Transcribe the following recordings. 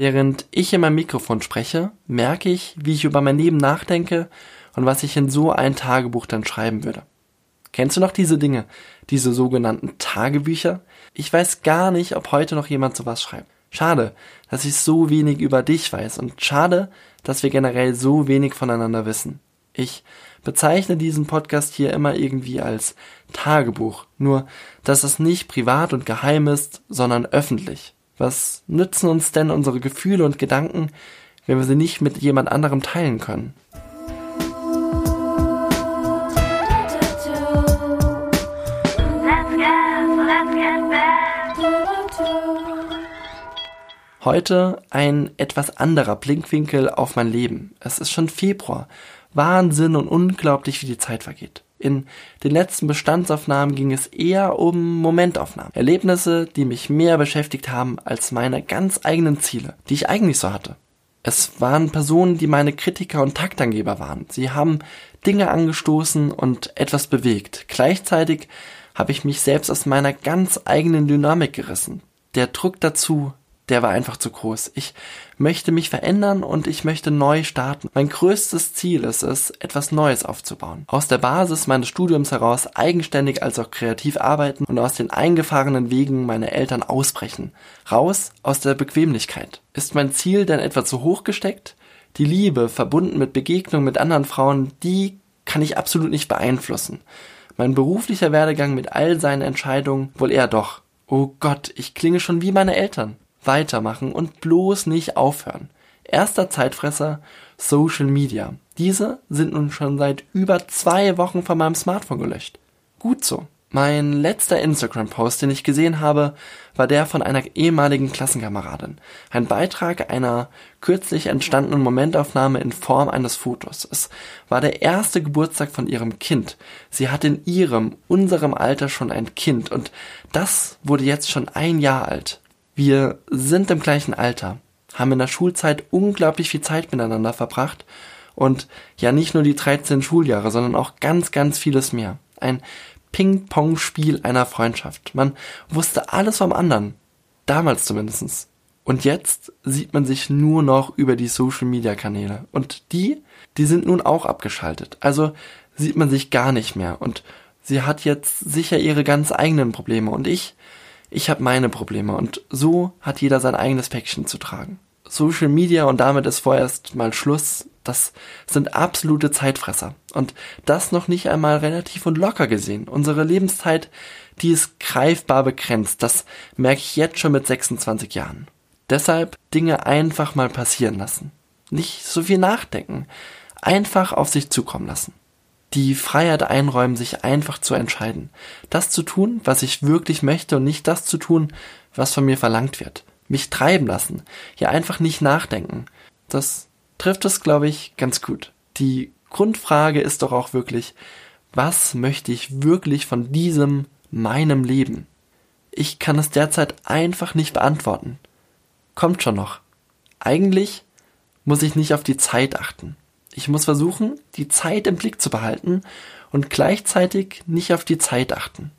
Während ich in meinem Mikrofon spreche, merke ich, wie ich über mein Leben nachdenke und was ich in so ein Tagebuch dann schreiben würde. Kennst du noch diese Dinge, diese sogenannten Tagebücher? Ich weiß gar nicht, ob heute noch jemand sowas schreibt. Schade, dass ich so wenig über dich weiß und schade, dass wir generell so wenig voneinander wissen. Ich bezeichne diesen Podcast hier immer irgendwie als Tagebuch, nur dass es nicht privat und geheim ist, sondern öffentlich. Was nützen uns denn unsere Gefühle und Gedanken, wenn wir sie nicht mit jemand anderem teilen können? Heute ein etwas anderer Blinkwinkel auf mein Leben. Es ist schon Februar. Wahnsinn und unglaublich, wie die Zeit vergeht. In den letzten Bestandsaufnahmen ging es eher um Momentaufnahmen. Erlebnisse, die mich mehr beschäftigt haben als meine ganz eigenen Ziele, die ich eigentlich so hatte. Es waren Personen, die meine Kritiker und Taktangeber waren. Sie haben Dinge angestoßen und etwas bewegt. Gleichzeitig habe ich mich selbst aus meiner ganz eigenen Dynamik gerissen. Der Druck dazu, der war einfach zu groß. Ich möchte mich verändern und ich möchte neu starten. Mein größtes Ziel ist es, etwas Neues aufzubauen. Aus der Basis meines Studiums heraus eigenständig als auch kreativ arbeiten und aus den eingefahrenen Wegen meiner Eltern ausbrechen. Raus aus der Bequemlichkeit. Ist mein Ziel denn etwa zu hoch gesteckt? Die Liebe, verbunden mit Begegnungen mit anderen Frauen, die kann ich absolut nicht beeinflussen. Mein beruflicher Werdegang mit all seinen Entscheidungen wohl eher doch. Oh Gott, ich klinge schon wie meine Eltern weitermachen und bloß nicht aufhören. Erster Zeitfresser Social Media. Diese sind nun schon seit über zwei Wochen von meinem Smartphone gelöscht. Gut so. Mein letzter Instagram-Post, den ich gesehen habe, war der von einer ehemaligen Klassenkameradin. Ein Beitrag einer kürzlich entstandenen Momentaufnahme in Form eines Fotos. Es war der erste Geburtstag von ihrem Kind. Sie hat in ihrem, unserem Alter schon ein Kind und das wurde jetzt schon ein Jahr alt. Wir sind im gleichen Alter, haben in der Schulzeit unglaublich viel Zeit miteinander verbracht und ja nicht nur die 13 Schuljahre, sondern auch ganz, ganz vieles mehr. Ein Ping-Pong-Spiel einer Freundschaft. Man wusste alles vom anderen. Damals zumindestens. Und jetzt sieht man sich nur noch über die Social-Media-Kanäle. Und die, die sind nun auch abgeschaltet. Also sieht man sich gar nicht mehr. Und sie hat jetzt sicher ihre ganz eigenen Probleme. Und ich, ich habe meine Probleme und so hat jeder sein eigenes Päckchen zu tragen. Social Media und damit ist vorerst mal Schluss. Das sind absolute Zeitfresser. Und das noch nicht einmal relativ und locker gesehen. Unsere Lebenszeit, die ist greifbar begrenzt. Das merke ich jetzt schon mit 26 Jahren. Deshalb Dinge einfach mal passieren lassen. Nicht so viel nachdenken. Einfach auf sich zukommen lassen die Freiheit einräumen, sich einfach zu entscheiden. Das zu tun, was ich wirklich möchte und nicht das zu tun, was von mir verlangt wird. Mich treiben lassen. Ja, einfach nicht nachdenken. Das trifft es, glaube ich, ganz gut. Die Grundfrage ist doch auch wirklich, was möchte ich wirklich von diesem meinem Leben? Ich kann es derzeit einfach nicht beantworten. Kommt schon noch. Eigentlich muss ich nicht auf die Zeit achten. Ich muss versuchen, die Zeit im Blick zu behalten und gleichzeitig nicht auf die Zeit achten.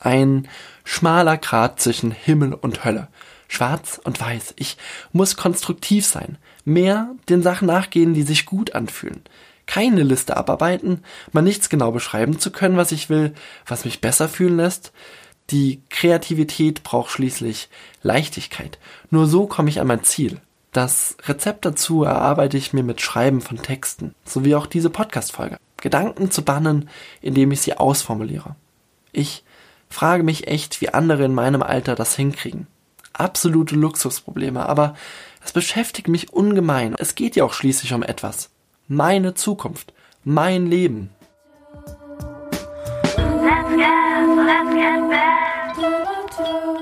Ein schmaler Grat zwischen Himmel und Hölle. Schwarz und weiß. Ich muss konstruktiv sein. Mehr den Sachen nachgehen, die sich gut anfühlen. Keine Liste abarbeiten, mal nichts genau beschreiben zu können, was ich will, was mich besser fühlen lässt. Die Kreativität braucht schließlich Leichtigkeit. Nur so komme ich an mein Ziel. Das Rezept dazu erarbeite ich mir mit Schreiben von Texten, sowie auch diese Podcast-Folge. Gedanken zu bannen, indem ich sie ausformuliere. Ich frage mich echt, wie andere in meinem Alter das hinkriegen. Absolute Luxusprobleme, aber es beschäftigt mich ungemein. Es geht ja auch schließlich um etwas. Meine Zukunft, mein Leben.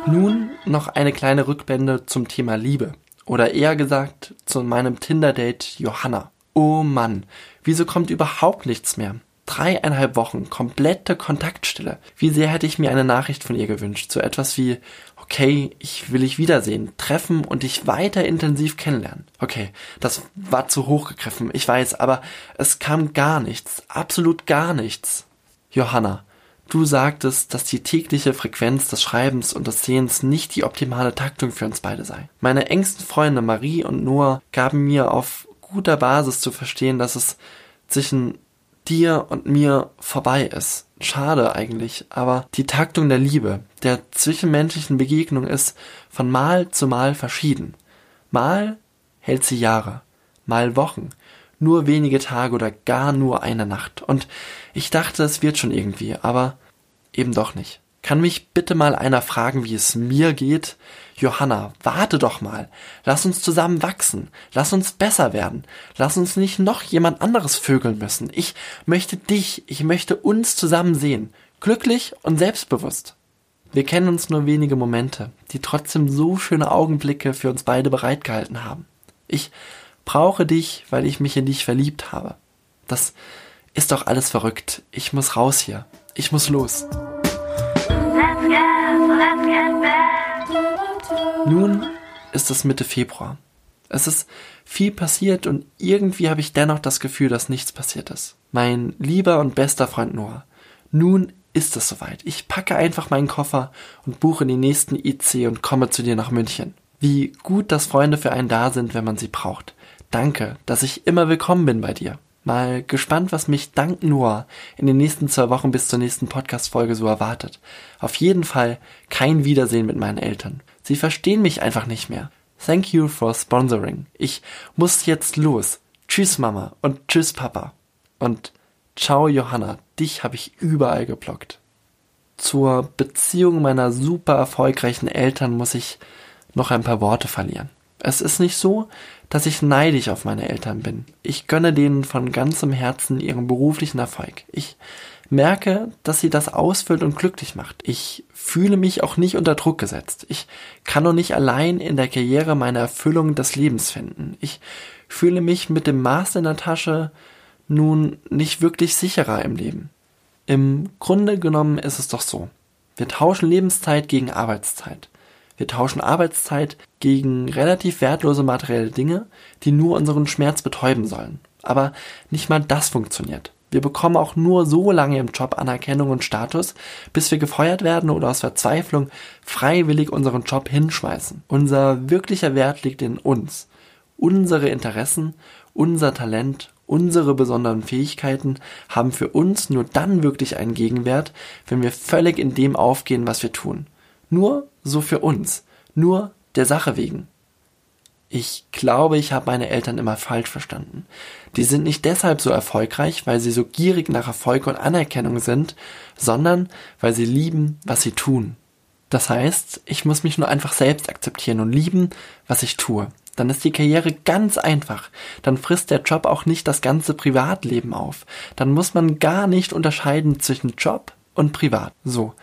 Nun noch eine kleine Rückblende zum Thema Liebe. Oder eher gesagt zu meinem Tinder-Date Johanna. Oh Mann, wieso kommt überhaupt nichts mehr? Dreieinhalb Wochen, komplette Kontaktstille. Wie sehr hätte ich mir eine Nachricht von ihr gewünscht. So etwas wie, okay, ich will dich wiedersehen, treffen und dich weiter intensiv kennenlernen. Okay, das war zu hoch gegriffen, ich weiß, aber es kam gar nichts, absolut gar nichts. Johanna, Du sagtest, dass die tägliche Frequenz des Schreibens und des Sehens nicht die optimale Taktung für uns beide sei. Meine engsten Freunde Marie und Noah gaben mir auf guter Basis zu verstehen, dass es zwischen dir und mir vorbei ist. Schade eigentlich, aber die Taktung der Liebe, der zwischenmenschlichen Begegnung ist von Mal zu Mal verschieden. Mal hält sie Jahre, mal Wochen, nur wenige Tage oder gar nur eine Nacht. Und ich dachte, es wird schon irgendwie, aber eben doch nicht. Kann mich bitte mal einer fragen, wie es mir geht? Johanna, warte doch mal. Lass uns zusammen wachsen. Lass uns besser werden. Lass uns nicht noch jemand anderes vögeln müssen. Ich möchte dich, ich möchte uns zusammen sehen. Glücklich und selbstbewusst. Wir kennen uns nur wenige Momente, die trotzdem so schöne Augenblicke für uns beide bereitgehalten haben. Ich brauche dich, weil ich mich in dich verliebt habe. Das ist doch alles verrückt. Ich muss raus hier. Ich muss los. Nun ist es Mitte Februar. Es ist viel passiert und irgendwie habe ich dennoch das Gefühl, dass nichts passiert ist. Mein lieber und bester Freund Noah. Nun ist es soweit. Ich packe einfach meinen Koffer und buche den nächsten IC und komme zu dir nach München. Wie gut, dass Freunde für einen da sind, wenn man sie braucht. Danke, dass ich immer willkommen bin bei dir. Mal gespannt, was mich dank Noah in den nächsten zwei Wochen bis zur nächsten Podcast-Folge so erwartet. Auf jeden Fall kein Wiedersehen mit meinen Eltern. Sie verstehen mich einfach nicht mehr. Thank you for sponsoring. Ich muss jetzt los. Tschüss Mama und tschüss Papa. Und ciao Johanna, dich habe ich überall geblockt. Zur Beziehung meiner super erfolgreichen Eltern muss ich noch ein paar Worte verlieren. Es ist nicht so, dass ich neidisch auf meine Eltern bin. Ich gönne denen von ganzem Herzen ihren beruflichen Erfolg. Ich merke, dass sie das ausfüllt und glücklich macht. Ich fühle mich auch nicht unter Druck gesetzt. Ich kann nur nicht allein in der Karriere meine Erfüllung des Lebens finden. Ich fühle mich mit dem Maß in der Tasche nun nicht wirklich sicherer im Leben. Im Grunde genommen ist es doch so. Wir tauschen Lebenszeit gegen Arbeitszeit. Wir tauschen Arbeitszeit gegen relativ wertlose materielle Dinge, die nur unseren Schmerz betäuben sollen. Aber nicht mal das funktioniert. Wir bekommen auch nur so lange im Job Anerkennung und Status, bis wir gefeuert werden oder aus Verzweiflung freiwillig unseren Job hinschmeißen. Unser wirklicher Wert liegt in uns. Unsere Interessen, unser Talent, unsere besonderen Fähigkeiten haben für uns nur dann wirklich einen Gegenwert, wenn wir völlig in dem aufgehen, was wir tun. Nur so für uns, nur der Sache wegen. Ich glaube, ich habe meine Eltern immer falsch verstanden. Die sind nicht deshalb so erfolgreich, weil sie so gierig nach Erfolg und Anerkennung sind, sondern weil sie lieben, was sie tun. Das heißt, ich muss mich nur einfach selbst akzeptieren und lieben, was ich tue. Dann ist die Karriere ganz einfach. Dann frisst der Job auch nicht das ganze Privatleben auf. Dann muss man gar nicht unterscheiden zwischen Job und Privat. So.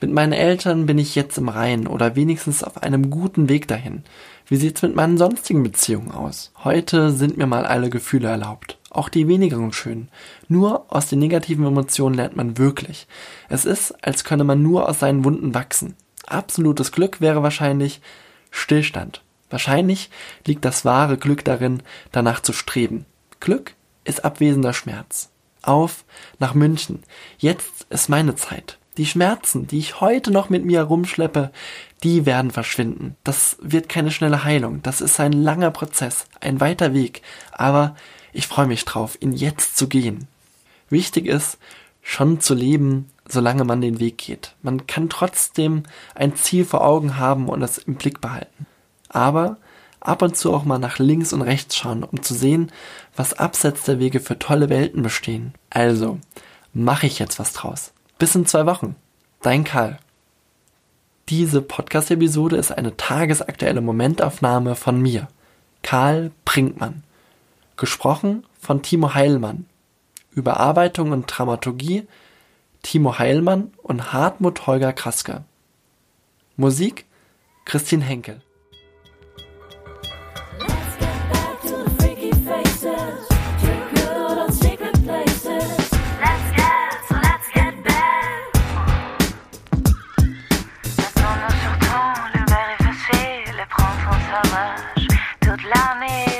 Mit meinen Eltern bin ich jetzt im Reinen oder wenigstens auf einem guten Weg dahin. Wie sieht's mit meinen sonstigen Beziehungen aus? Heute sind mir mal alle Gefühle erlaubt. Auch die weniger schönen. Nur aus den negativen Emotionen lernt man wirklich. Es ist, als könne man nur aus seinen Wunden wachsen. Absolutes Glück wäre wahrscheinlich Stillstand. Wahrscheinlich liegt das wahre Glück darin, danach zu streben. Glück ist abwesender Schmerz. Auf nach München. Jetzt ist meine Zeit. Die Schmerzen, die ich heute noch mit mir herumschleppe, die werden verschwinden. Das wird keine schnelle Heilung. Das ist ein langer Prozess, ein weiter Weg. Aber ich freue mich drauf, ihn jetzt zu gehen. Wichtig ist, schon zu leben, solange man den Weg geht. Man kann trotzdem ein Ziel vor Augen haben und es im Blick behalten. Aber ab und zu auch mal nach links und rechts schauen, um zu sehen, was abseits der Wege für tolle Welten bestehen. Also, mache ich jetzt was draus. Bis in zwei Wochen. Dein Karl. Diese Podcast-Episode ist eine tagesaktuelle Momentaufnahme von mir, Karl Brinkmann. Gesprochen von Timo Heilmann. Überarbeitung und Dramaturgie Timo Heilmann und Hartmut Holger Kraske. Musik Christine Henkel. Love me.